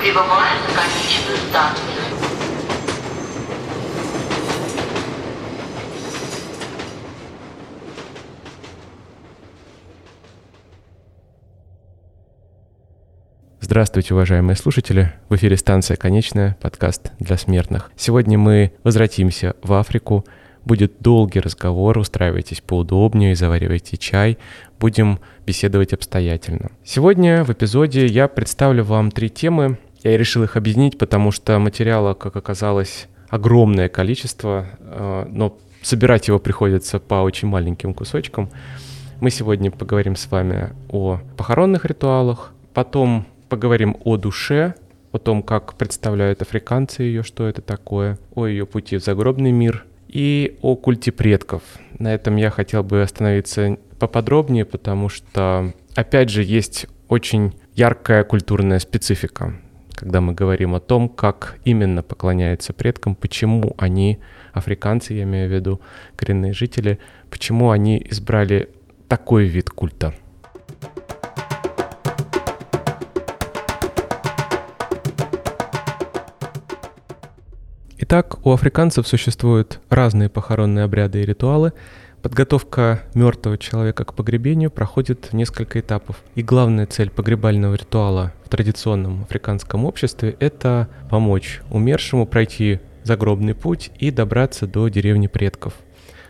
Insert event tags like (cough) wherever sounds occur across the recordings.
прибываем на конечную станцию. Здравствуйте, уважаемые слушатели! В эфире станция «Конечная», подкаст для смертных. Сегодня мы возвратимся в Африку. Будет долгий разговор, устраивайтесь поудобнее, заваривайте чай. Будем беседовать обстоятельно. Сегодня в эпизоде я представлю вам три темы. Я решил их объединить, потому что материала, как оказалось, огромное количество, э, но собирать его приходится по очень маленьким кусочкам. Мы сегодня поговорим с вами о похоронных ритуалах, потом поговорим о душе, о том, как представляют африканцы ее, что это такое, о ее пути в загробный мир и о культе предков. На этом я хотел бы остановиться поподробнее, потому что, опять же, есть очень яркая культурная специфика, когда мы говорим о том, как именно поклоняются предкам, почему они, африканцы, я имею в виду, коренные жители, почему они избрали такой вид культа. Итак, у африканцев существуют разные похоронные обряды и ритуалы. Подготовка мертвого человека к погребению проходит в несколько этапов. И главная цель погребального ритуала в традиционном африканском обществе – это помочь умершему пройти загробный путь и добраться до деревни предков.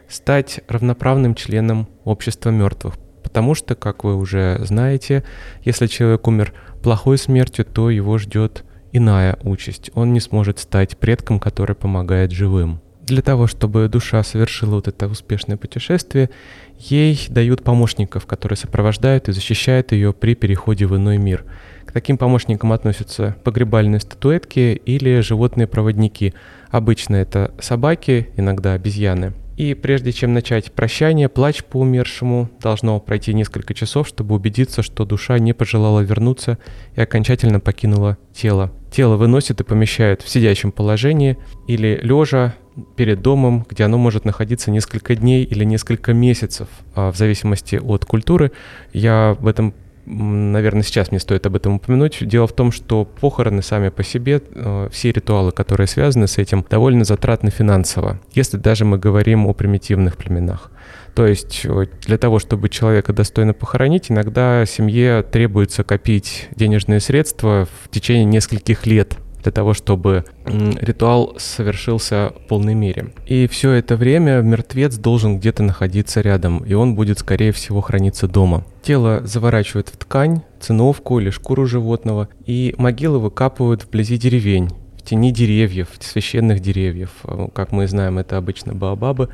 Стать равноправным членом общества мертвых. Потому что, как вы уже знаете, если человек умер плохой смертью, то его ждет иная участь. Он не сможет стать предком, который помогает живым. Для того, чтобы душа совершила вот это успешное путешествие, ей дают помощников, которые сопровождают и защищают ее при переходе в иной мир. К таким помощникам относятся погребальные статуэтки или животные-проводники. Обычно это собаки, иногда обезьяны. И прежде чем начать прощание, плач по умершему, должно пройти несколько часов, чтобы убедиться, что душа не пожелала вернуться и окончательно покинула тело. Тело выносит и помещают в сидячем положении или лежа перед домом, где оно может находиться несколько дней или несколько месяцев, а в зависимости от культуры. Я в этом наверное, сейчас мне стоит об этом упомянуть. Дело в том, что похороны сами по себе, э, все ритуалы, которые связаны с этим, довольно затратны финансово, если даже мы говорим о примитивных племенах. То есть э, для того, чтобы человека достойно похоронить, иногда семье требуется копить денежные средства в течение нескольких лет для того, чтобы ритуал совершился в полной мере. И все это время мертвец должен где-то находиться рядом, и он будет, скорее всего, храниться дома. Тело заворачивают в ткань, циновку или шкуру животного, и могилы выкапывают вблизи деревень, в тени деревьев, священных деревьев. Э, как мы знаем, это обычно баобабы.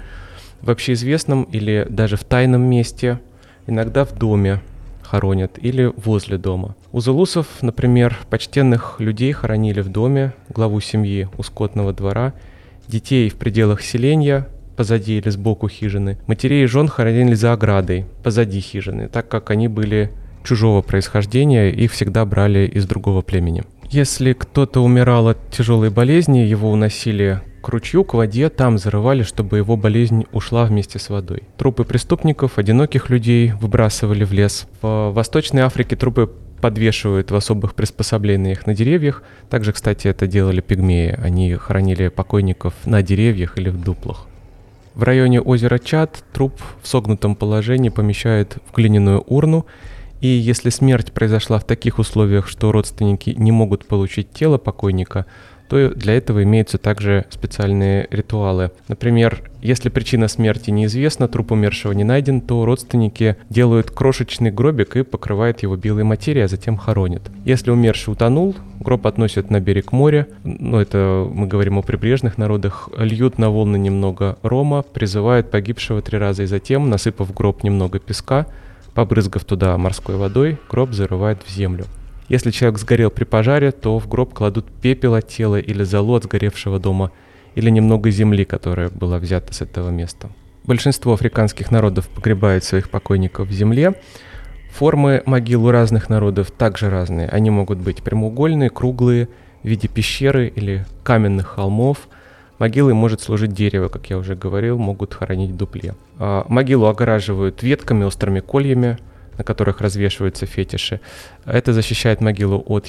В общеизвестном или даже в тайном месте, иногда в доме, хоронят или возле дома. У зулусов, например, почтенных людей хоронили в доме, главу семьи у скотного двора, детей в пределах селения, позади или сбоку хижины, матерей и жен хоронили за оградой, позади хижины, так как они были чужого происхождения, их всегда брали из другого племени. Если кто-то умирал от тяжелой болезни, его уносили к ручью, к воде, там зарывали, чтобы его болезнь ушла вместе с водой. Трупы преступников, одиноких людей выбрасывали в лес. В Восточной Африке трупы подвешивают в особых приспособлениях на деревьях. Также, кстати, это делали пигмеи. Они хоронили покойников на деревьях или в дуплах. В районе озера Чад труп в согнутом положении помещают в глиняную урну, и если смерть произошла в таких условиях, что родственники не могут получить тело покойника, то для этого имеются также специальные ритуалы. Например, если причина смерти неизвестна, труп умершего не найден, то родственники делают крошечный гробик и покрывают его белой материей, а затем хоронят. Если умерший утонул, гроб относят на берег моря, ну это мы говорим о прибрежных народах, льют на волны немного рома, призывают погибшего три раза и затем, насыпав гроб немного песка, побрызгав туда морской водой, гроб зарывают в землю. Если человек сгорел при пожаре, то в гроб кладут пепел от тела или золу от сгоревшего дома, или немного земли, которая была взята с этого места. Большинство африканских народов погребают своих покойников в земле. Формы могил у разных народов также разные. Они могут быть прямоугольные, круглые, в виде пещеры или каменных холмов. Могилой может служить дерево, как я уже говорил, могут хоронить дупле. А могилу огораживают ветками, острыми кольями – на которых развешиваются фетиши. Это защищает могилу от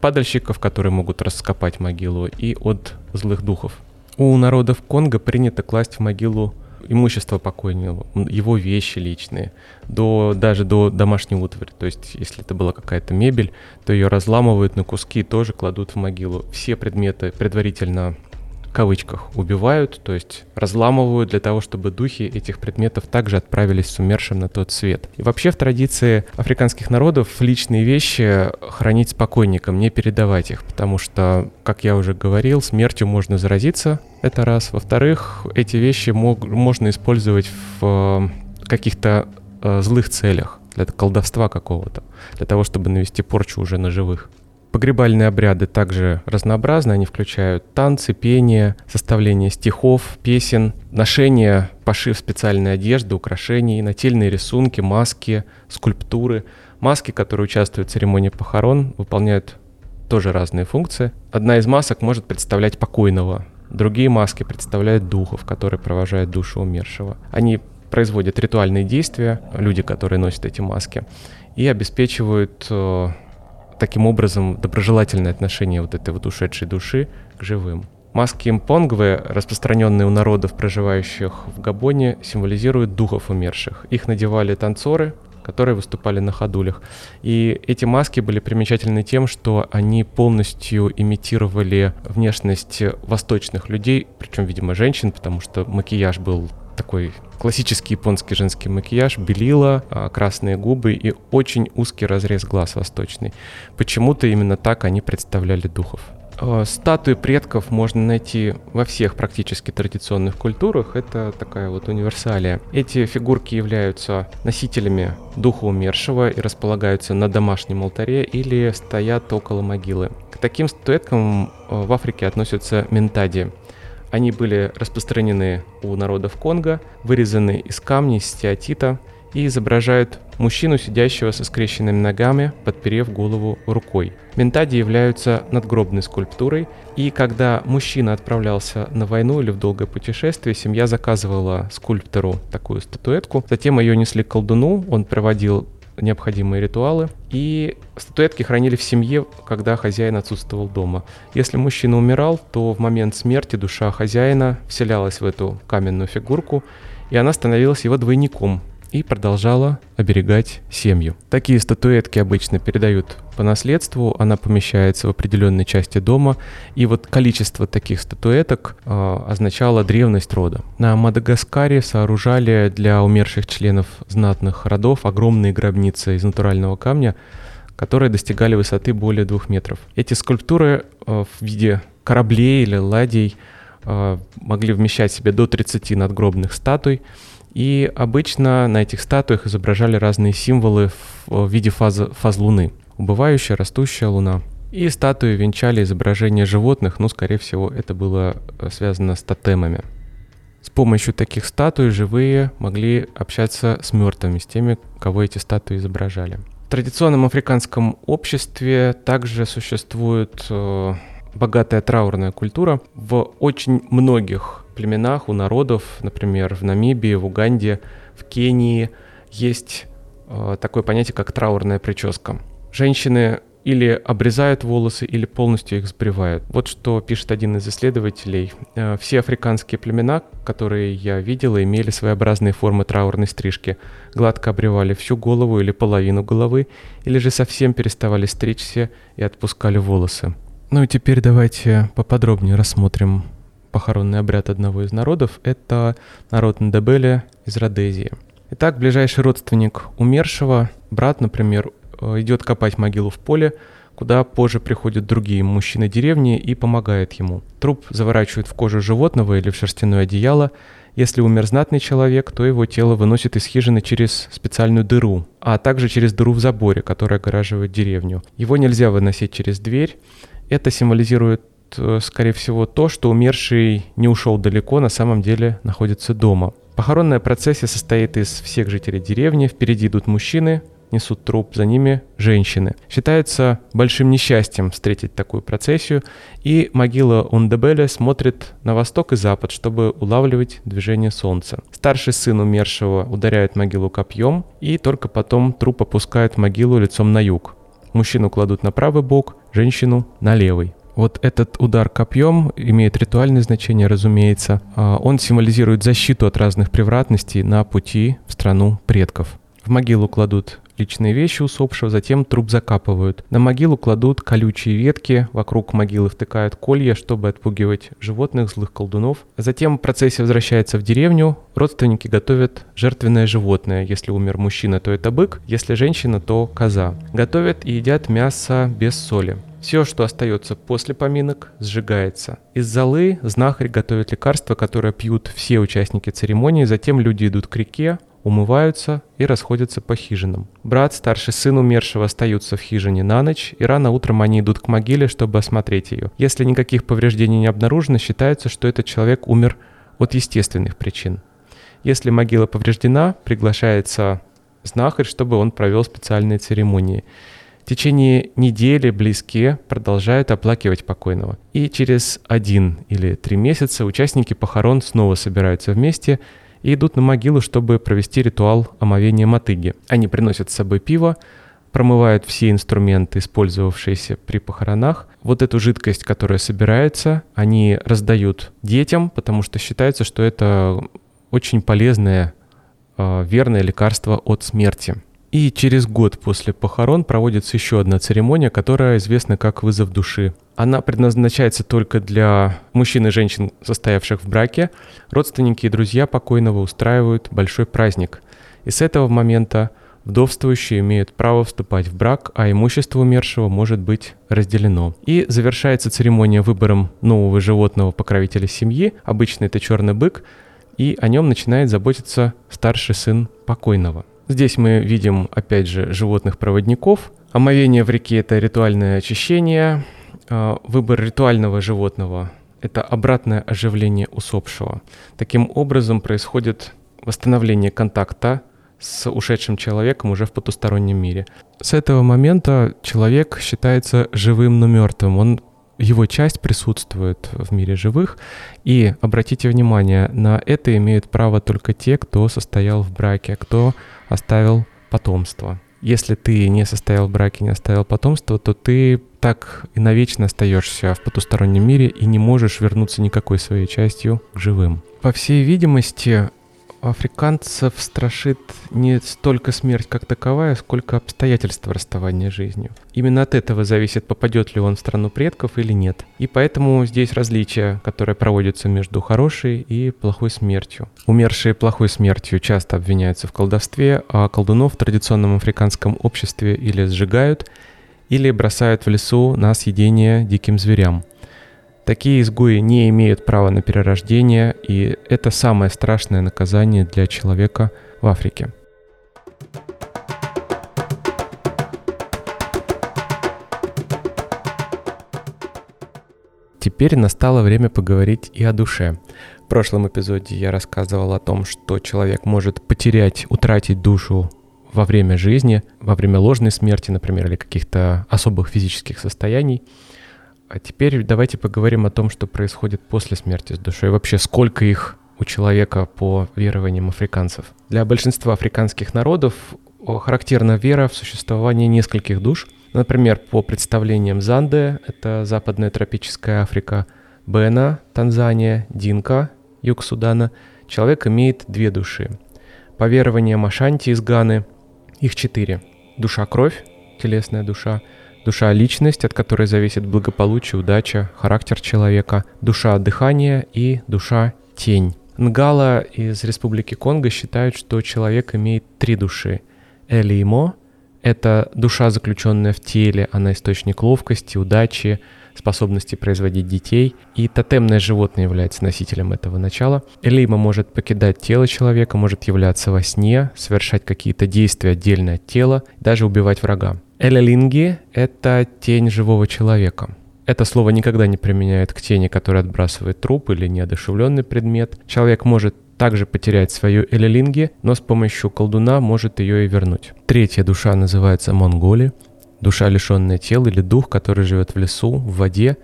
падальщиков, которые могут раскопать могилу, и от злых духов. У народов Конго принято класть в могилу имущество покойного, его вещи личные, до, даже до домашней утвари. То есть, если это была какая-то мебель, то ее разламывают на куски и тоже кладут в могилу. Все предметы предварительно кавычках убивают, то есть разламывают для того, чтобы духи этих предметов также отправились с умершим на тот свет. И вообще в традиции африканских народов личные вещи хранить спокойником, не передавать их, потому что, как я уже говорил, смертью можно заразиться, это раз. Во-вторых, эти вещи мог, можно использовать в э, каких-то э, злых целях, для колдовства какого-то, для того, чтобы навести порчу уже на живых. Погребальные обряды также разнообразны, они включают танцы, пение, составление стихов, песен, ношение, пошив специальной одежды, украшений, нательные рисунки, маски, скульптуры. Маски, которые участвуют в церемонии похорон, выполняют тоже разные функции. Одна из масок может представлять покойного, другие маски представляют духов, которые провожают душу умершего. Они производят ритуальные действия, люди, которые носят эти маски, и обеспечивают э, таким образом доброжелательное отношение вот этой вот ушедшей души к живым. Маски импонгвы, распространенные у народов, проживающих в Габоне, символизируют духов умерших. Их надевали танцоры, которые выступали на ходулях. И эти маски были примечательны тем, что они полностью имитировали внешность восточных людей, причем, видимо, женщин, потому что макияж был такой классический японский женский макияж, белила, а, красные губы и очень узкий разрез глаз восточный. Почему-то именно так они представляли духов. А, статуи предков можно найти во всех практически традиционных культурах. Это такая вот универсалия. Эти фигурки являются носителями духа умершего и располагаются на домашнем алтаре или стоят около могилы. К таким статуэткам а, в Африке относятся ментади. Они были распространены у народов Конго, вырезаны из камней, стеатита и изображают мужчину, сидящего со скрещенными ногами, подперев голову рукой. Ментади являются надгробной скульптурой, и когда мужчина отправлялся на войну или в долгое путешествие, семья заказывала скульптору такую статуэтку, затем ее несли к колдуну, он проводил необходимые ритуалы. И статуэтки хранили в семье, когда хозяин отсутствовал дома. Если мужчина умирал, то в момент смерти душа хозяина вселялась в эту каменную фигурку, и она становилась его двойником, и продолжала оберегать семью. Такие статуэтки обычно передают по наследству, она помещается в определенной части дома, и вот количество таких статуэток э, означало древность рода. На Мадагаскаре сооружали для умерших членов знатных родов огромные гробницы из натурального камня, которые достигали высоты более двух метров. Эти скульптуры э, в виде кораблей или ладей э, могли вмещать в себе до 30 надгробных статуй, и обычно на этих статуях изображали разные символы в виде фаз, фаз Луны. Убывающая, растущая Луна. И статуи венчали изображения животных, но, скорее всего, это было э, связано с тотемами. С помощью таких статуй живые могли общаться с мертвыми, с теми, кого эти статуи изображали. В традиционном африканском обществе также существует э, богатая траурная культура. В очень многих племенах, у народов, например, в Намибии, в Уганде, в Кении есть э, такое понятие, как траурная прическа. Женщины или обрезают волосы, или полностью их сбривают. Вот что пишет один из исследователей. Э, все африканские племена, которые я видела, имели своеобразные формы траурной стрижки. Гладко обревали всю голову или половину головы, или же совсем переставали стричься и отпускали волосы. Ну и теперь давайте поподробнее рассмотрим похоронный обряд одного из народов – это народ Ndebele из Родезии. Итак, ближайший родственник умершего, брат, например, э, идет копать могилу в поле, куда позже приходят другие мужчины деревни и помогают ему. Труп заворачивают в кожу животного или в шерстяное одеяло. Если умер знатный человек, то его тело выносят из хижины через специальную дыру, а также через дыру в заборе, которая огораживает деревню. Его нельзя выносить через дверь. Это символизирует скорее всего, то, что умерший не ушел далеко, на самом деле находится дома. Похоронная процессия состоит из всех жителей деревни. Впереди идут мужчины, несут труп, за ними женщины. Считается большим несчастьем встретить такую процессию, и могила Ундебеля смотрит на восток и запад, чтобы улавливать движение солнца. Старший сын умершего ударяет могилу копьем, и только потом труп опускают могилу лицом на юг. Мужчину кладут на правый бок, женщину на левый. Вот этот удар копьем имеет ритуальное значение, разумеется. А, он символизирует защиту от разных превратностей на пути в страну предков. В могилу кладут личные вещи усопшего, затем труп закапывают. На могилу кладут колючие ветки, вокруг могилы втыкают колья, чтобы отпугивать животных, злых колдунов. Затем процессия возвращается в деревню, родственники готовят жертвенное животное. Если умер мужчина, то это бык, если женщина, то коза. Готовят и едят мясо без соли. Все, что остается после поминок, сжигается. Из золы знахарь готовит лекарства, которые пьют все участники церемонии, затем люди идут к реке, умываются и расходятся по хижинам. Брат, старший сын умершего остаются в хижине на ночь, и рано утром они идут к могиле, чтобы осмотреть ее. Если никаких повреждений не обнаружено, считается, что этот человек умер от естественных причин. Если могила повреждена, приглашается знахарь, чтобы он провел специальные церемонии. В течение недели близкие продолжают оплакивать покойного. И через один или три месяца участники похорон снова собираются вместе – и идут на могилу, чтобы провести ритуал омовения мотыги. Они приносят с собой пиво, промывают все инструменты, использовавшиеся при похоронах. Вот эту жидкость, которая собирается, они раздают детям, потому что считается, что это очень полезное, а, верное лекарство от смерти. И через год после похорон проводится еще одна церемония, которая известна как вызов души. Она предназначается только для мужчин и женщин, состоявших в браке. Родственники и друзья покойного устраивают большой праздник. И с этого момента вдовствующие имеют право вступать в брак, а имущество умершего может быть разделено. И завершается церемония выбором нового животного покровителя семьи. Обычно это черный бык, и о нем начинает заботиться старший сын покойного. Здесь мы видим, опять же, животных-проводников. Омовение в реке – это ритуальное очищение. А, выбор ритуального животного – это обратное оживление усопшего. Таким образом происходит восстановление контакта с ушедшим человеком уже в потустороннем мире. С этого момента человек считается живым, но мертвым. Он его часть присутствует в мире живых. И обратите внимание, на это имеют право только те, кто состоял в браке, кто оставил потомство. Если ты не состоял в браке, не оставил потомство, то ты так и навечно остаешься в потустороннем мире и не можешь вернуться никакой своей частью к живым. По всей видимости, африканцев страшит не столько смерть как таковая, сколько обстоятельства расставания жизнью. Именно от этого зависит, попадет ли он в страну предков или нет. И поэтому здесь различия, которые проводятся между хорошей и плохой смертью. Умершие плохой смертью часто обвиняются в колдовстве, а колдунов в традиционном африканском обществе или сжигают, или бросают в лесу на съедение диким зверям – Такие изгои не имеют права на перерождение, и это самое страшное наказание для человека в Африке. Теперь настало время поговорить и о душе. В прошлом эпизоде я рассказывал о том, что человек может потерять, утратить душу во время жизни, во время ложной смерти, например, или каких-то особых физических состояний – а теперь давайте поговорим о том, что происходит после смерти с душой. Вообще, сколько их у человека по верованиям африканцев. Для большинства африканских народов характерна вера в существование нескольких душ. Например, по представлениям Занде, это западная тропическая Африка, Бена, Танзания, Динка, юг Судана, человек имеет две души. По верованиям Ашанти из Ганы их четыре. Душа-кровь, телесная душа – Душа – личность, от которой зависит благополучие, удача, характер человека. Душа – дыхание и душа – тень. Нгала из Республики Конго считают, что человек имеет три души. Элимо – это душа, заключенная в теле, она источник ловкости, удачи, способности производить детей, и тотемное животное является носителем этого начала. Элима может покидать тело человека, может являться во сне, совершать какие-то действия отдельно от тела, даже убивать врага. Элелинги — это тень живого человека. Это слово никогда не применяют к тени, которая отбрасывает труп или неодушевленный предмет. Человек может также потерять свою элелинги, но с помощью колдуна может ее и вернуть. Третья душа называется монголи. Душа, лишенная тела или дух, который живет в лесу, в воде,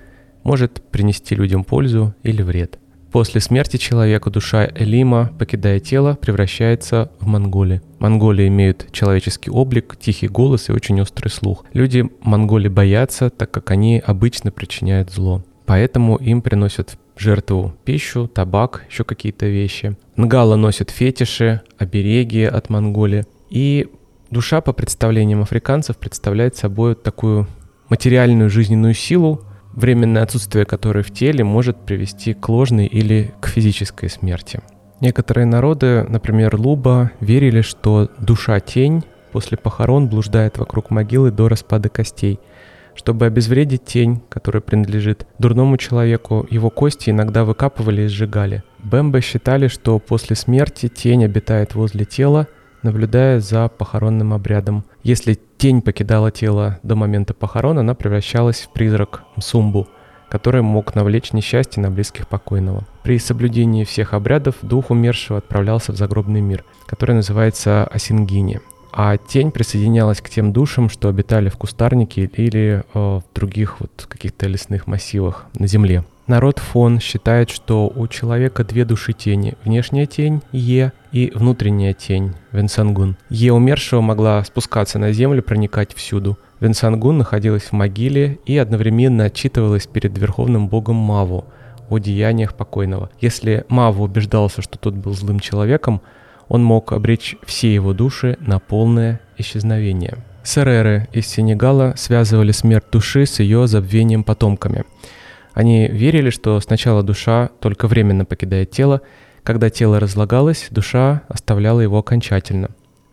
может принести людям пользу или вред. После смерти человека душа Элима, покидая тело, превращается в монголи. Монголи имеют человеческий облик, тихий голос и очень острый слух. Люди монголи боятся, так как они обычно причиняют зло. Поэтому им приносят жертву пищу, табак, еще какие-то вещи. Нгала носит фетиши, обереги от Монголии. И душа, по представлениям африканцев, представляет собой такую материальную жизненную силу, временное отсутствие которой в теле может привести к ложной или к физической смерти. Некоторые народы, например, Луба, верили, что душа-тень после похорон блуждает вокруг могилы до распада костей. Чтобы обезвредить тень, которая принадлежит дурному человеку, его кости иногда выкапывали и сжигали. Бэмбе считали, что после смерти тень обитает возле тела, наблюдая за похоронным обрядом. Если тень покидала тело до момента похорон, она превращалась в призрак Мсумбу, который мог навлечь несчастье на близких покойного. При соблюдении всех обрядов дух умершего отправлялся в загробный мир, который называется Асингини. А тень присоединялась к тем душам, что обитали в кустарнике или э, в других вот каких-то лесных массивах на земле. Народ Фон считает, что у человека две души тени. Внешняя тень – Е и внутренняя тень – Венсангун. Е умершего могла спускаться на землю, проникать всюду. Венсангун находилась в могиле и одновременно отчитывалась перед верховным богом Маву о деяниях покойного. Если Маву убеждался, что тот был злым человеком, он мог обречь все его души на полное исчезновение. Сереры из Сенегала связывали смерть души с ее забвением потомками – они верили, что сначала душа только временно покидает тело, когда тело разлагалось, душа оставляла его окончательно.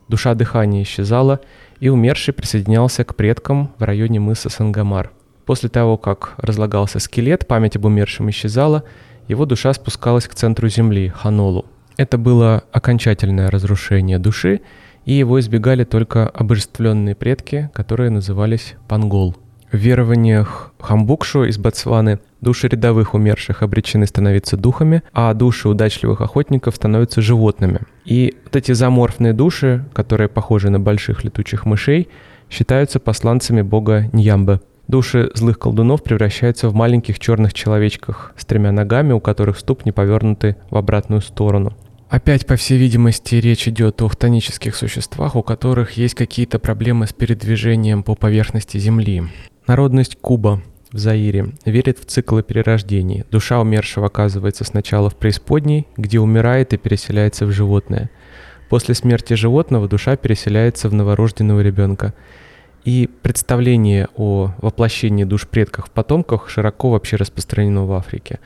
Душа дыхания исчезала, и умерший присоединялся к предкам в районе мыса Сангамар. После того, как разлагался скелет, память об умершем исчезала, его душа спускалась к центру Земли, Ханолу. Это было окончательное разрушение души, и его избегали только обожествленные предки, которые назывались Пангол. В верованиях Хамбукшу из Ботсваны души рядовых умерших обречены становиться духами, а души удачливых охотников становятся животными. И вот эти заморфные души, которые похожи на больших летучих мышей, считаются посланцами бога Ньямбе. Души злых колдунов превращаются в маленьких черных человечках с тремя ногами, у которых ступни повернуты в обратную сторону. Опять, по всей видимости, речь идет о хтонических существах, у которых есть какие-то проблемы с передвижением по поверхности Земли. Народность Куба в Заире верит в циклы перерождений. Душа умершего оказывается сначала в преисподней, где умирает и переселяется в животное. После смерти животного душа переселяется в новорожденного ребенка. И представление о воплощении душ предков в потомках широко вообще распространено в Африке.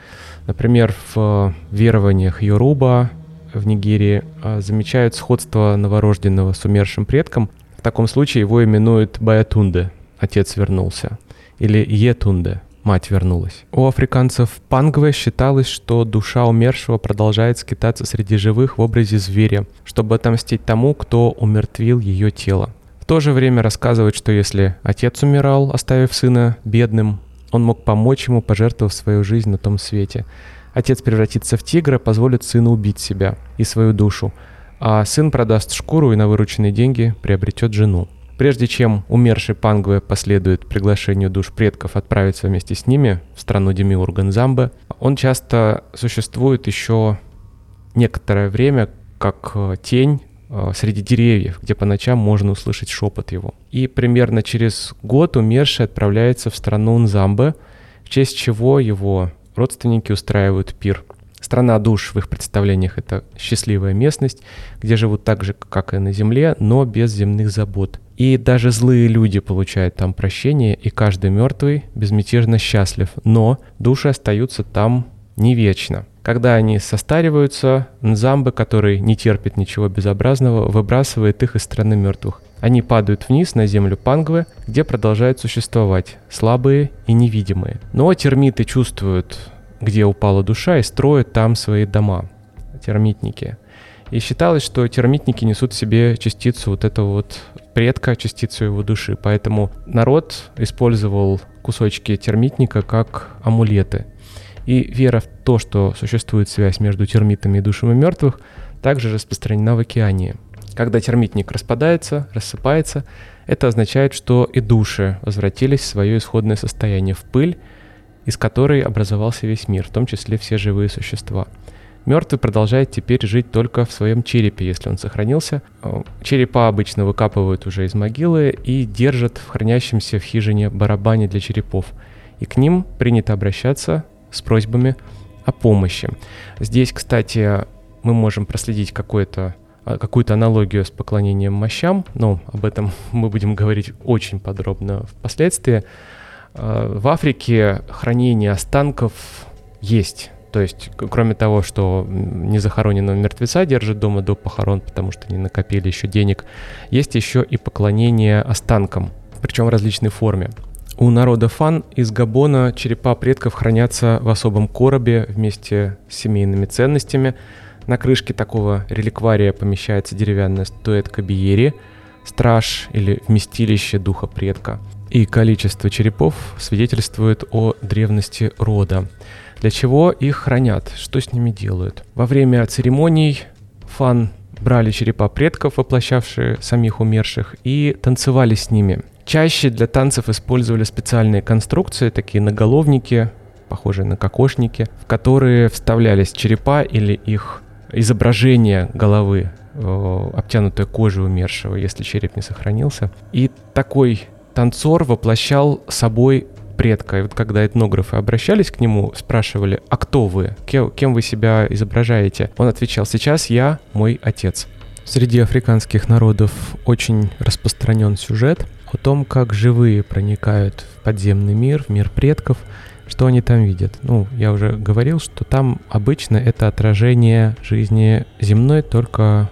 Например, в верованиях Йоруба в Нигерии а, замечают сходство новорожденного с умершим предком. В таком случае его именуют Баятунде, отец вернулся, или Етунде, мать вернулась. У африканцев Пангве считалось, что душа умершего продолжает скитаться среди живых в образе зверя, чтобы отомстить тому, кто умертвил ее тело. В то же время рассказывают, что если отец умирал, оставив сына бедным, он мог помочь ему, пожертвовав свою жизнь на том свете. Отец превратится в тигра, позволит сыну убить себя и свою душу, а сын продаст шкуру и на вырученные деньги приобретет жену. Прежде чем умерший Пангве последует приглашению душ предков отправиться вместе с ними в страну Демиурга Нзамбе, он часто существует еще некоторое время как э, тень э, среди деревьев, где по ночам можно услышать шепот его. И примерно через год умерший отправляется в страну Нзамбе, в честь чего его родственники устраивают пир. Страна душ в их представлениях — это счастливая местность, где живут так же, как и на Земле, но без земных забот. И даже злые люди получают там прощение, и каждый мертвый безмятежно счастлив. Но души остаются там не вечно. Когда они состариваются, Нзамбы, который не терпит ничего безобразного, выбрасывает их из страны мертвых. Они падают вниз на землю Пангвы, где продолжают существовать, слабые и невидимые. Но термиты чувствуют, где упала душа, и строят там свои дома. Термитники. И считалось, что термитники несут в себе частицу вот этого вот предка, частицу его души. Поэтому народ использовал кусочки термитника как амулеты. И вера в то, что существует связь между термитами и душами мертвых, также распространена в океане. Когда термитник распадается, рассыпается, это означает, что и души возвратились в свое исходное состояние в пыль, из которой образовался весь мир, в том числе все живые существа. Мертвый продолжает теперь жить только в своем черепе, если он сохранился. Черепа обычно выкапывают уже из могилы и держат в хранящемся в хижине барабане для черепов. И к ним принято обращаться с просьбами о помощи. Здесь, кстати, мы можем проследить какое-то а, какую-то аналогию с поклонением мощам, но об этом (laughs) мы будем говорить очень подробно впоследствии. А, в Африке хранение останков есть. То есть, кроме того, что не захороненного мертвеца держат дома до похорон, потому что не накопили еще денег, есть еще и поклонение останкам, причем в различной форме. У народа Фан из Габона черепа предков хранятся в особом коробе вместе с семейными ценностями. На крышке такого реликвария помещается деревянная статуэтка Биери, страж или вместилище духа предка. И количество черепов свидетельствует о древности рода. Для чего их хранят? Что с ними делают? Во время церемоний фан брали черепа предков, воплощавшие самих умерших, и танцевали с ними. Чаще для танцев использовали специальные конструкции, такие наголовники, похожие на кокошники, в которые вставлялись черепа или их изображение головы, э, обтянутое кожей умершего, если череп не сохранился. И такой танцор воплощал собой предка. И вот когда этнографы обращались к нему, спрашивали, а кто вы? Кем вы себя изображаете? Он отвечал, сейчас я мой отец. Среди африканских народов очень распространен сюжет о том, как живые проникают в подземный мир, в мир предков, что они там видят. Ну, я уже говорил, что там обычно это отражение жизни земной, только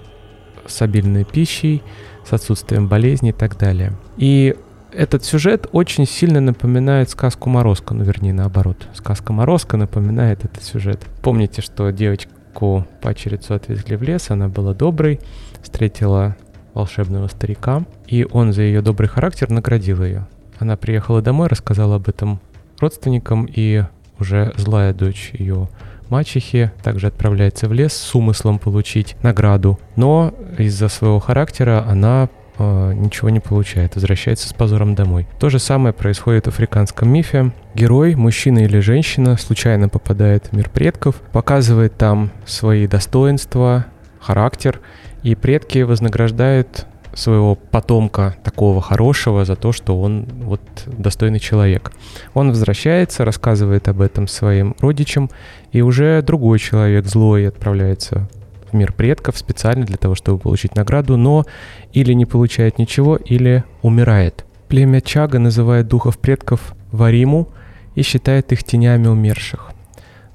с обильной пищей, с отсутствием болезней и так далее. И этот сюжет очень сильно напоминает сказку Морозко, ну вернее наоборот. Сказка Морозко напоминает этот сюжет. Помните, что девочку пачерицу отвезли в лес, она была доброй, встретила волшебного старика, и он за ее добрый характер наградил ее. Она приехала домой, рассказала об этом родственникам, и уже злая дочь ее мачехи также отправляется в лес с умыслом получить награду. Но из-за своего характера она э, ничего не получает, возвращается с позором домой. То же самое происходит в африканском мифе. Герой, мужчина или женщина, случайно попадает в мир предков, показывает там свои достоинства, характер, и предки вознаграждают своего потомка такого хорошего за то, что он вот достойный человек. Он возвращается, рассказывает об этом своим родичам, и уже другой человек злой отправляется в мир предков специально для того, чтобы получить награду, но или не получает ничего, или умирает. Племя Чага называет духов предков Вариму и считает их тенями умерших.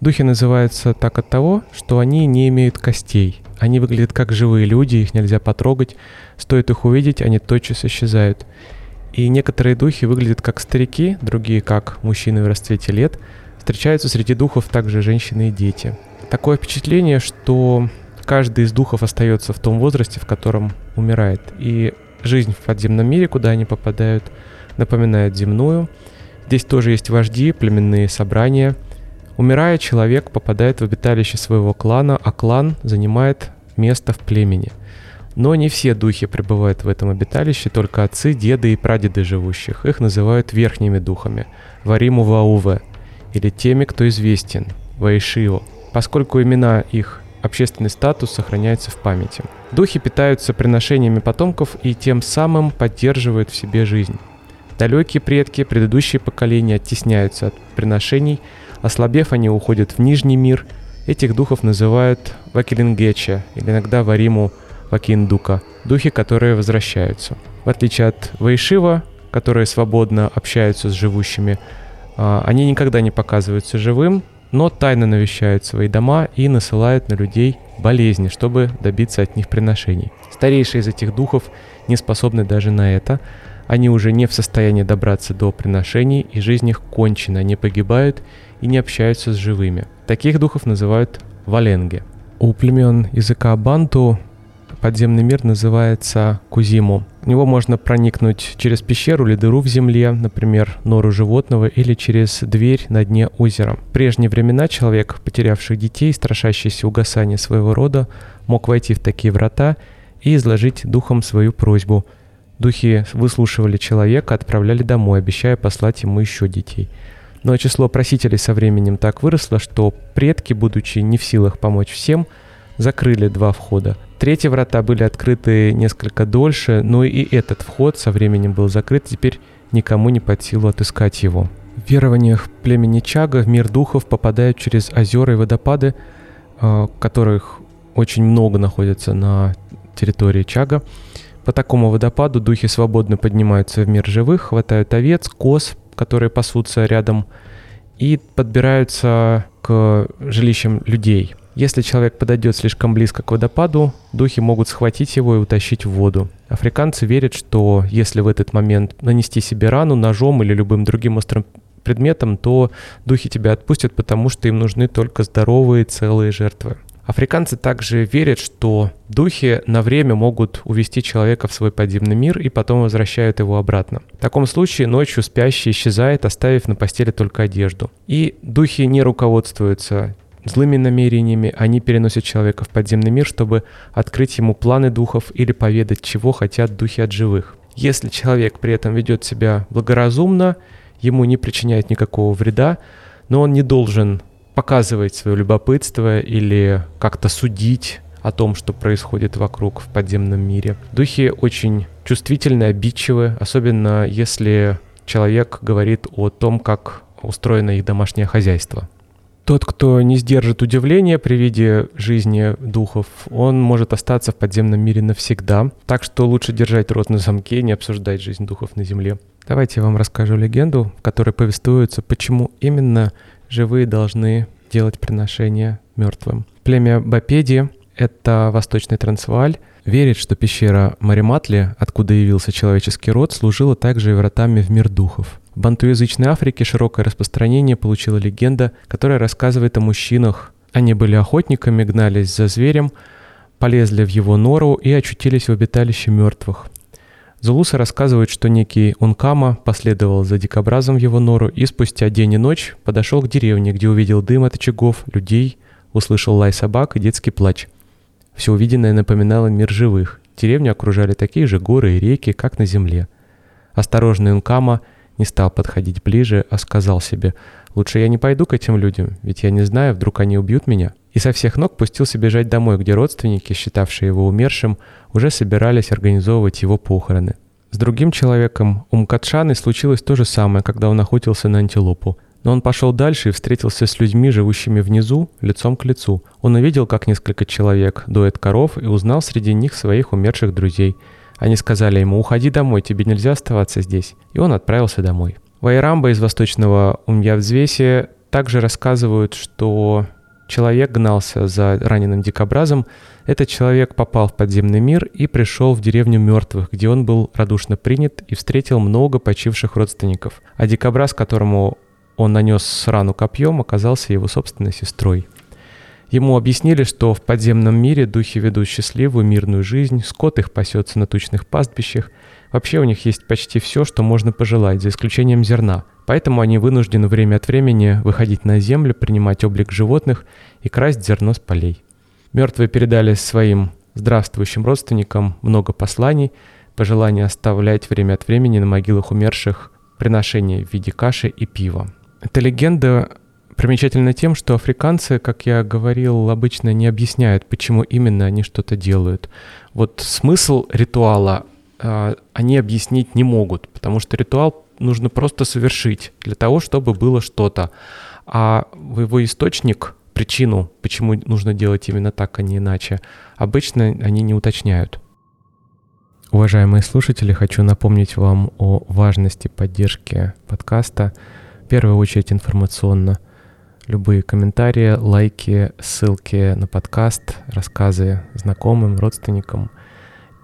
Духи называются так от того, что они не имеют костей. Они выглядят как живые люди, их нельзя потрогать. Стоит их увидеть, они тотчас исчезают. И некоторые духи выглядят как старики, другие как мужчины в расцвете лет. Встречаются среди духов также женщины и дети. Такое впечатление, что каждый из духов остается в том возрасте, в котором умирает. И жизнь в подземном мире, куда они попадают, напоминает земную. Здесь тоже есть вожди, племенные собрания. Умирая, человек попадает в обиталище своего клана, а клан занимает место в племени. Но не все духи пребывают в этом обиталище, только отцы, деды и прадеды живущих. Их называют верхними духами, Вариму Вауве, или теми, кто известен, Ваишио, поскольку имена их общественный статус сохраняется в памяти. Духи питаются приношениями потомков и тем самым поддерживают в себе жизнь. Далекие предки, предыдущие поколения оттесняются от приношений, ослабев они уходят в Нижний мир. Этих духов называют Вакилингеча, или иногда Вариму Вакиндука, духи, которые возвращаются. В отличие от Вайшива, которые свободно общаются с живущими, а, они никогда не показываются живым, но тайно навещают свои дома и насылают на людей болезни, чтобы добиться от них приношений. Старейшие из этих духов не способны даже на это. Они уже не в состоянии добраться до приношений, и жизнь их кончена, они погибают и не общаются с живыми. Таких духов называют валенги. У племен языка банту подземный мир называется Кузиму. В него можно проникнуть через пещеру или дыру в земле, например, нору животного, или через дверь на дне озера. В прежние времена человек, потерявший детей, страшащийся угасания своего рода, мог войти в такие врата и изложить духом свою просьбу. Духи выслушивали человека, отправляли домой, обещая послать ему еще детей. Но число просителей со временем так выросло, что предки, будучи не в силах помочь всем, закрыли два входа. Третьи врата были открыты несколько дольше, но и этот вход со временем был закрыт, теперь никому не под силу отыскать его. В верованиях племени Чага в мир духов попадают через озера и водопады, э, которых очень много находится на территории Чага. По такому водопаду духи свободно поднимаются в мир живых, хватают овец, коз, которые пасутся рядом, и подбираются к жилищам людей. Если человек подойдет слишком близко к водопаду, духи могут схватить его и утащить в воду. Африканцы верят, что если в этот момент нанести себе рану ножом или любым другим острым предметом, то духи тебя отпустят, потому что им нужны только здоровые целые жертвы. Африканцы также верят, что духи на время могут увести человека в свой подземный мир и потом возвращают его обратно. В таком случае ночью спящий исчезает, оставив на постели только одежду. И духи не руководствуются злыми намерениями, они переносят человека в подземный мир, чтобы открыть ему планы духов или поведать, чего хотят духи от живых. Если человек при этом ведет себя благоразумно, ему не причиняет никакого вреда, но он не должен показывать свое любопытство или как-то судить о том, что происходит вокруг в подземном мире. Духи очень чувствительны, обидчивы, особенно если человек говорит о том, как устроено их домашнее хозяйство. Тот, кто не сдержит удивления при виде жизни духов, он может остаться в подземном мире навсегда. Так что лучше держать рот на замке и не обсуждать жизнь духов на земле. Давайте я вам расскажу легенду, в которой повествуется, почему именно живые должны делать приношения мертвым. Племя Бапеди — это восточный Трансвааль, верит, что пещера Мариматли, откуда явился человеческий род, служила также и вратами в мир духов. В бантуязычной Африке широкое распространение получила легенда, которая рассказывает о мужчинах. Они были охотниками, гнались за зверем, полезли в его нору и очутились в обиталище мертвых. Зулусы рассказывают, что некий Ункама последовал за дикобразом в его нору и спустя день и ночь подошел к деревне, где увидел дым от очагов, людей, услышал лай собак и детский плач. Все увиденное напоминало мир живых. Деревню окружали такие же горы и реки, как на земле. Осторожный Ункама не стал подходить ближе, а сказал себе, «Лучше я не пойду к этим людям, ведь я не знаю, вдруг они убьют меня» и со всех ног пустился бежать домой, где родственники, считавшие его умершим, уже собирались организовывать его похороны. С другим человеком, у Мкатшаны, случилось то же самое, когда он охотился на антилопу. Но он пошел дальше и встретился с людьми, живущими внизу, лицом к лицу. Он увидел, как несколько человек доят коров и узнал среди них своих умерших друзей. Они сказали ему «Уходи домой, тебе нельзя оставаться здесь». И он отправился домой. Вайрамба из восточного Умьявзвеси также рассказывают, что человек гнался за раненым дикобразом, этот человек попал в подземный мир и пришел в деревню мертвых, где он был радушно принят и встретил много почивших родственников. А дикобраз, которому он нанес рану копьем, оказался его собственной сестрой. Ему объяснили, что в подземном мире духи ведут счастливую мирную жизнь, скот их пасется на тучных пастбищах, вообще у них есть почти все, что можно пожелать, за исключением зерна – Поэтому они вынуждены время от времени выходить на землю, принимать облик животных и красть зерно с полей. Мертвые передали своим здравствующим родственникам много посланий, пожелания оставлять время от времени на могилах умерших приношения в виде каши и пива. Эта легенда примечательна тем, что африканцы, как я говорил, обычно не объясняют, почему именно они что-то делают. Вот смысл ритуала они объяснить не могут, потому что ритуал нужно просто совершить для того, чтобы было что-то. А в его источник, причину, почему нужно делать именно так, а не иначе, обычно они не уточняют. Уважаемые слушатели, хочу напомнить вам о важности поддержки подкаста, в первую очередь информационно. Любые комментарии, лайки, ссылки на подкаст, рассказы знакомым, родственникам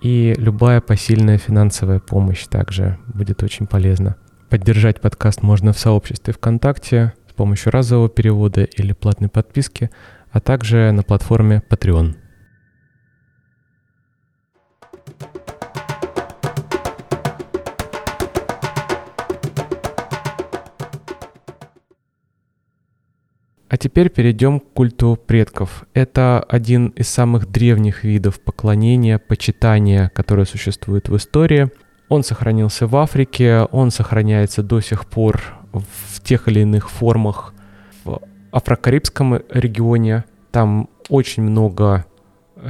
и любая посильная финансовая помощь также будет очень полезна. Поддержать подкаст можно в сообществе ВКонтакте с помощью разового перевода или платной подписки, а также на платформе Patreon. А теперь перейдем к культу предков. Это один из самых древних видов поклонения, почитания, которые существуют в истории – он сохранился в Африке, он сохраняется до сих пор в тех или иных формах. В Афрокарибском регионе там очень много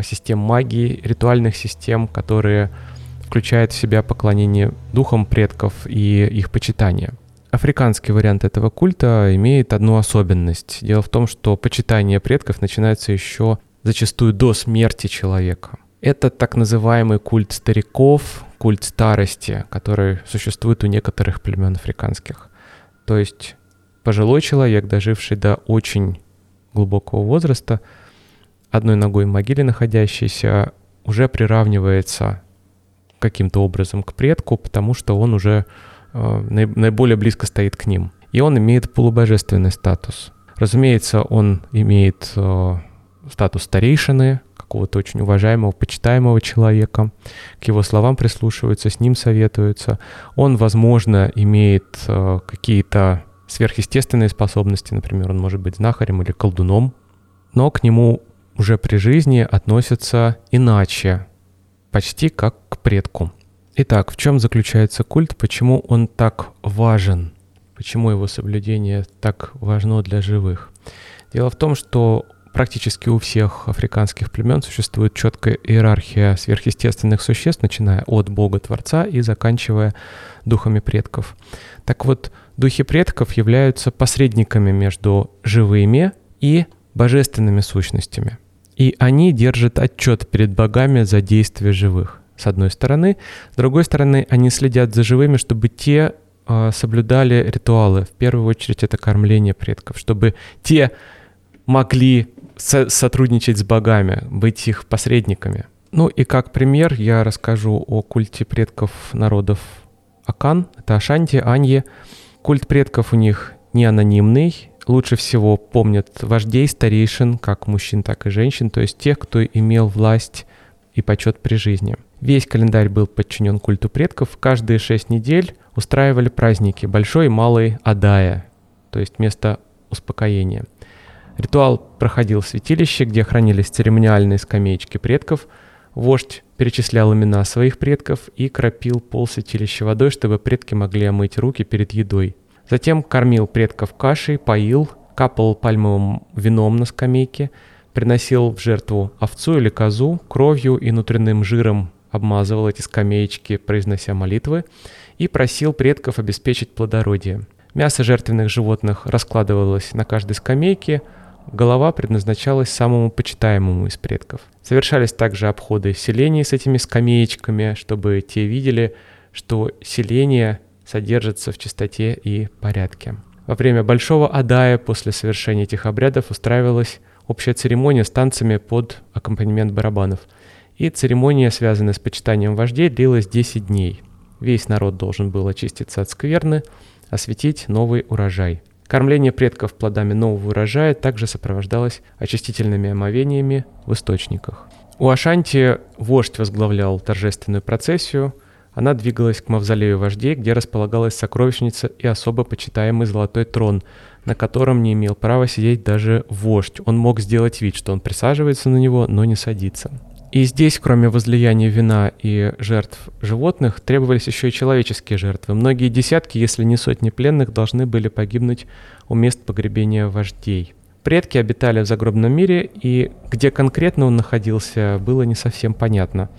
систем магии, ритуальных систем, которые включают в себя поклонение духам предков и их почитание. Африканский вариант этого культа имеет одну особенность. Дело в том, что почитание предков начинается еще зачастую до смерти человека. Это так называемый культ стариков, культ старости, который существует у некоторых племен африканских. То есть пожилой человек, доживший до очень глубокого возраста, одной ногой в могиле находящийся, уже приравнивается каким-то образом к предку, потому что он уже наиболее близко стоит к ним. И он имеет полубожественный статус. Разумеется, он имеет э, статус старейшины, какого-то очень уважаемого, почитаемого человека. К его словам прислушиваются, с ним советуются. Он, возможно, имеет э, какие-то сверхъестественные способности, например, он может быть знахарем или колдуном, но к нему уже при жизни относятся иначе, почти как к предку. Итак, в чем заключается культ, почему он так важен, почему его соблюдение так важно для живых? Дело в том, что практически у всех африканских племен существует четкая иерархия сверхъестественных существ, начиная от Бога-творца и заканчивая духами предков. Так вот, духи предков являются посредниками между живыми и божественными сущностями. И они держат отчет перед богами за действия живых, с одной стороны. С другой стороны, они следят за живыми, чтобы те э, соблюдали ритуалы. В первую очередь это кормление предков, чтобы те могли со- сотрудничать с богами, быть их посредниками. Ну и как пример я расскажу о культе предков народов Акан, это Ашанти, Анье. Культ предков у них не анонимный, лучше всего помнят вождей, старейшин, как мужчин, так и женщин, то есть тех, кто имел власть и почет при жизни. Весь календарь был подчинен культу предков. Каждые шесть недель устраивали праздники большой и малый Адая, то есть место успокоения. Ритуал проходил в святилище, где хранились церемониальные скамеечки предков. Вождь перечислял имена своих предков и кропил пол святилища водой, чтобы предки могли омыть руки перед едой. Затем кормил предков кашей, поил, капал пальмовым вином на скамейке, приносил в жертву овцу или козу, кровью и внутренним жиром обмазывал эти скамеечки, произнося молитвы, и просил предков обеспечить плодородие. Мясо жертвенных животных раскладывалось на каждой скамейке, голова предназначалась самому почитаемому из предков. Совершались также обходы селений с этими скамеечками, чтобы те видели, что селение содержится в чистоте и порядке. Во время Большого Адая после совершения этих обрядов устраивалась общая церемония с танцами под аккомпанемент барабанов. И церемония, связанная с почитанием вождей, длилась 10 дней. Весь народ должен был очиститься от скверны, осветить новый урожай. Кормление предков плодами нового урожая также сопровождалось очистительными омовениями в источниках. У Ашанти вождь возглавлял торжественную процессию, она двигалась к мавзолею вождей, где располагалась сокровищница и особо почитаемый золотой трон, на котором не имел права сидеть даже вождь. Он мог сделать вид, что он присаживается на него, но не садится. И здесь, кроме возлияния вина и жертв животных, требовались еще и человеческие жертвы. Многие десятки, если не сотни пленных, должны были погибнуть у мест погребения вождей. Предки обитали в загробном мире, и где конкретно он находился, было не совсем понятно.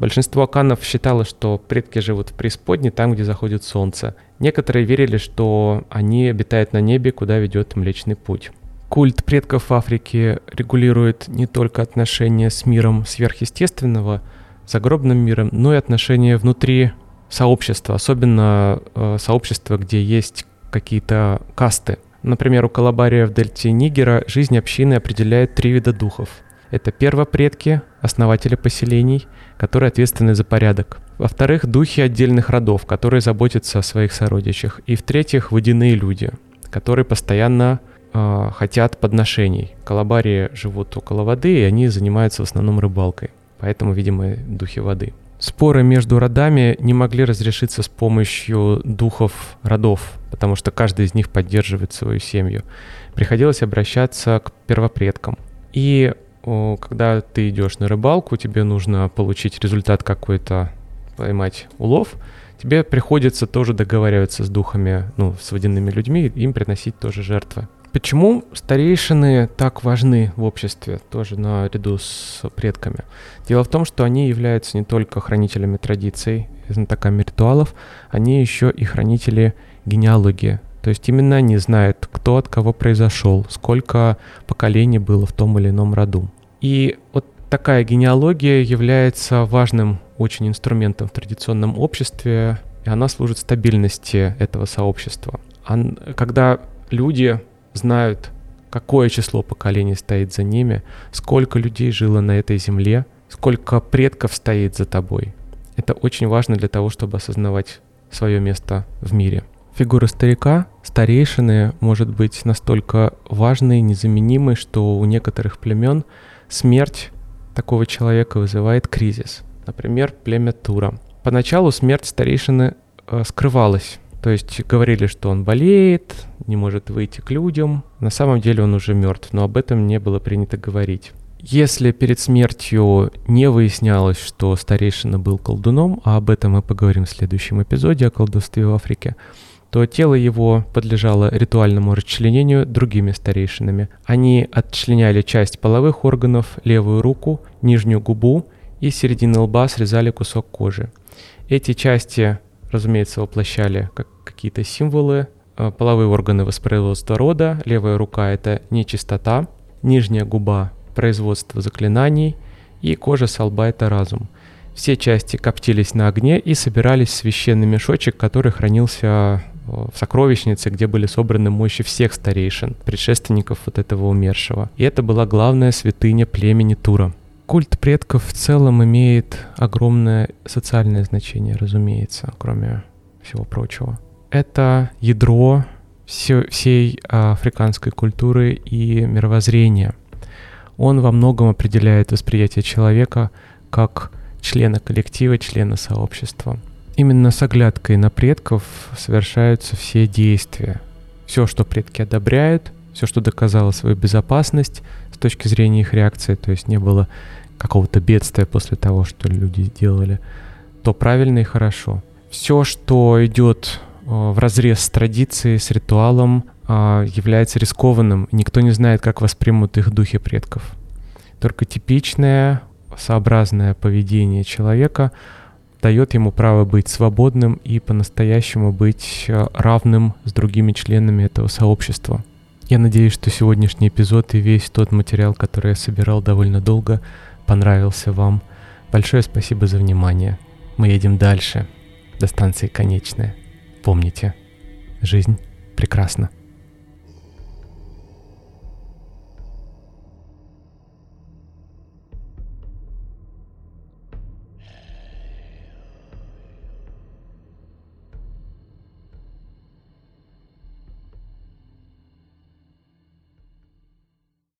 Большинство аканов считало, что предки живут в преисподней, там, где заходит солнце. Некоторые верили, что они обитают на небе, куда ведет Млечный Путь. Культ предков Африки регулирует не только отношения с миром сверхъестественного, загробным миром, но и отношения внутри сообщества, особенно э, сообщества, где есть какие-то касты. Например, у Калабария в дельте Нигера жизнь общины определяет три вида духов. Это первопредки, основатели поселений, которые ответственны за порядок. Во-вторых, духи отдельных родов, которые заботятся о своих сородичах. И в-третьих, водяные люди, которые постоянно э, хотят подношений. Калабарии живут около воды, и они занимаются в основном рыбалкой. Поэтому, видимо, духи воды. Споры между родами не могли разрешиться с помощью духов родов, потому что каждый из них поддерживает свою семью. Приходилось обращаться к первопредкам. И когда ты идешь на рыбалку, тебе нужно получить результат какой-то, поймать улов, тебе приходится тоже договариваться с духами, ну, с водяными людьми, им приносить тоже жертвы. Почему старейшины так важны в обществе, тоже наряду с предками? Дело в том, что они являются не только хранителями традиций, знатоками ритуалов, они еще и хранители генеалогии. То есть именно они знают, кто от кого произошел, сколько поколений было в том или ином роду. И вот такая генеалогия является важным очень инструментом в традиционном обществе, и она служит стабильности этого сообщества. Когда люди знают, какое число поколений стоит за ними, сколько людей жило на этой земле, сколько предков стоит за тобой. Это очень важно для того, чтобы осознавать свое место в мире. Фигура старика, старейшины, может быть настолько важной, незаменимой, что у некоторых племен смерть такого человека вызывает кризис. Например, племя Тура. Поначалу смерть старейшины э, скрывалась то есть говорили, что он болеет, не может выйти к людям. На самом деле он уже мертв, но об этом не было принято говорить. Если перед смертью не выяснялось, что старейшина был колдуном, а об этом мы поговорим в следующем эпизоде о колдовстве в Африке, то тело его подлежало ритуальному расчленению другими старейшинами. Они отчленяли часть половых органов, левую руку, нижнюю губу и середины лба срезали кусок кожи. Эти части, разумеется, воплощали как какие-то символы, э, половые органы воспроизводства рода, левая рука — это нечистота, нижняя губа — производство заклинаний, и кожа с лба — это разум. Все части коптились на огне и собирались в священный мешочек, который хранился э, в сокровищнице, где были собраны мощи всех старейшин, предшественников вот этого умершего. И это была главная святыня племени Тура. Культ предков в целом имеет огромное социальное значение, разумеется, кроме всего прочего это ядро все, всей африканской культуры и мировоззрения. Он во многом определяет восприятие человека как члена коллектива, члена сообщества. Именно с оглядкой на предков совершаются все действия. Все, что предки одобряют, все, что доказало свою безопасность с точки зрения их реакции, то есть не было какого-то бедствия после того, что люди сделали, то правильно и хорошо. Все, что идет Э, в разрез с традицией, с ритуалом, а, является рискованным. Никто не знает, как воспримут их духи предков. Только типичное, сообразное поведение человека дает ему право быть свободным и по-настоящему быть э, равным с другими членами этого сообщества. Я надеюсь, что сегодняшний эпизод и весь тот материал, который я собирал довольно долго, понравился вам. Большое спасибо за внимание. Мы едем дальше, до станции конечная. Помните, жизнь прекрасна.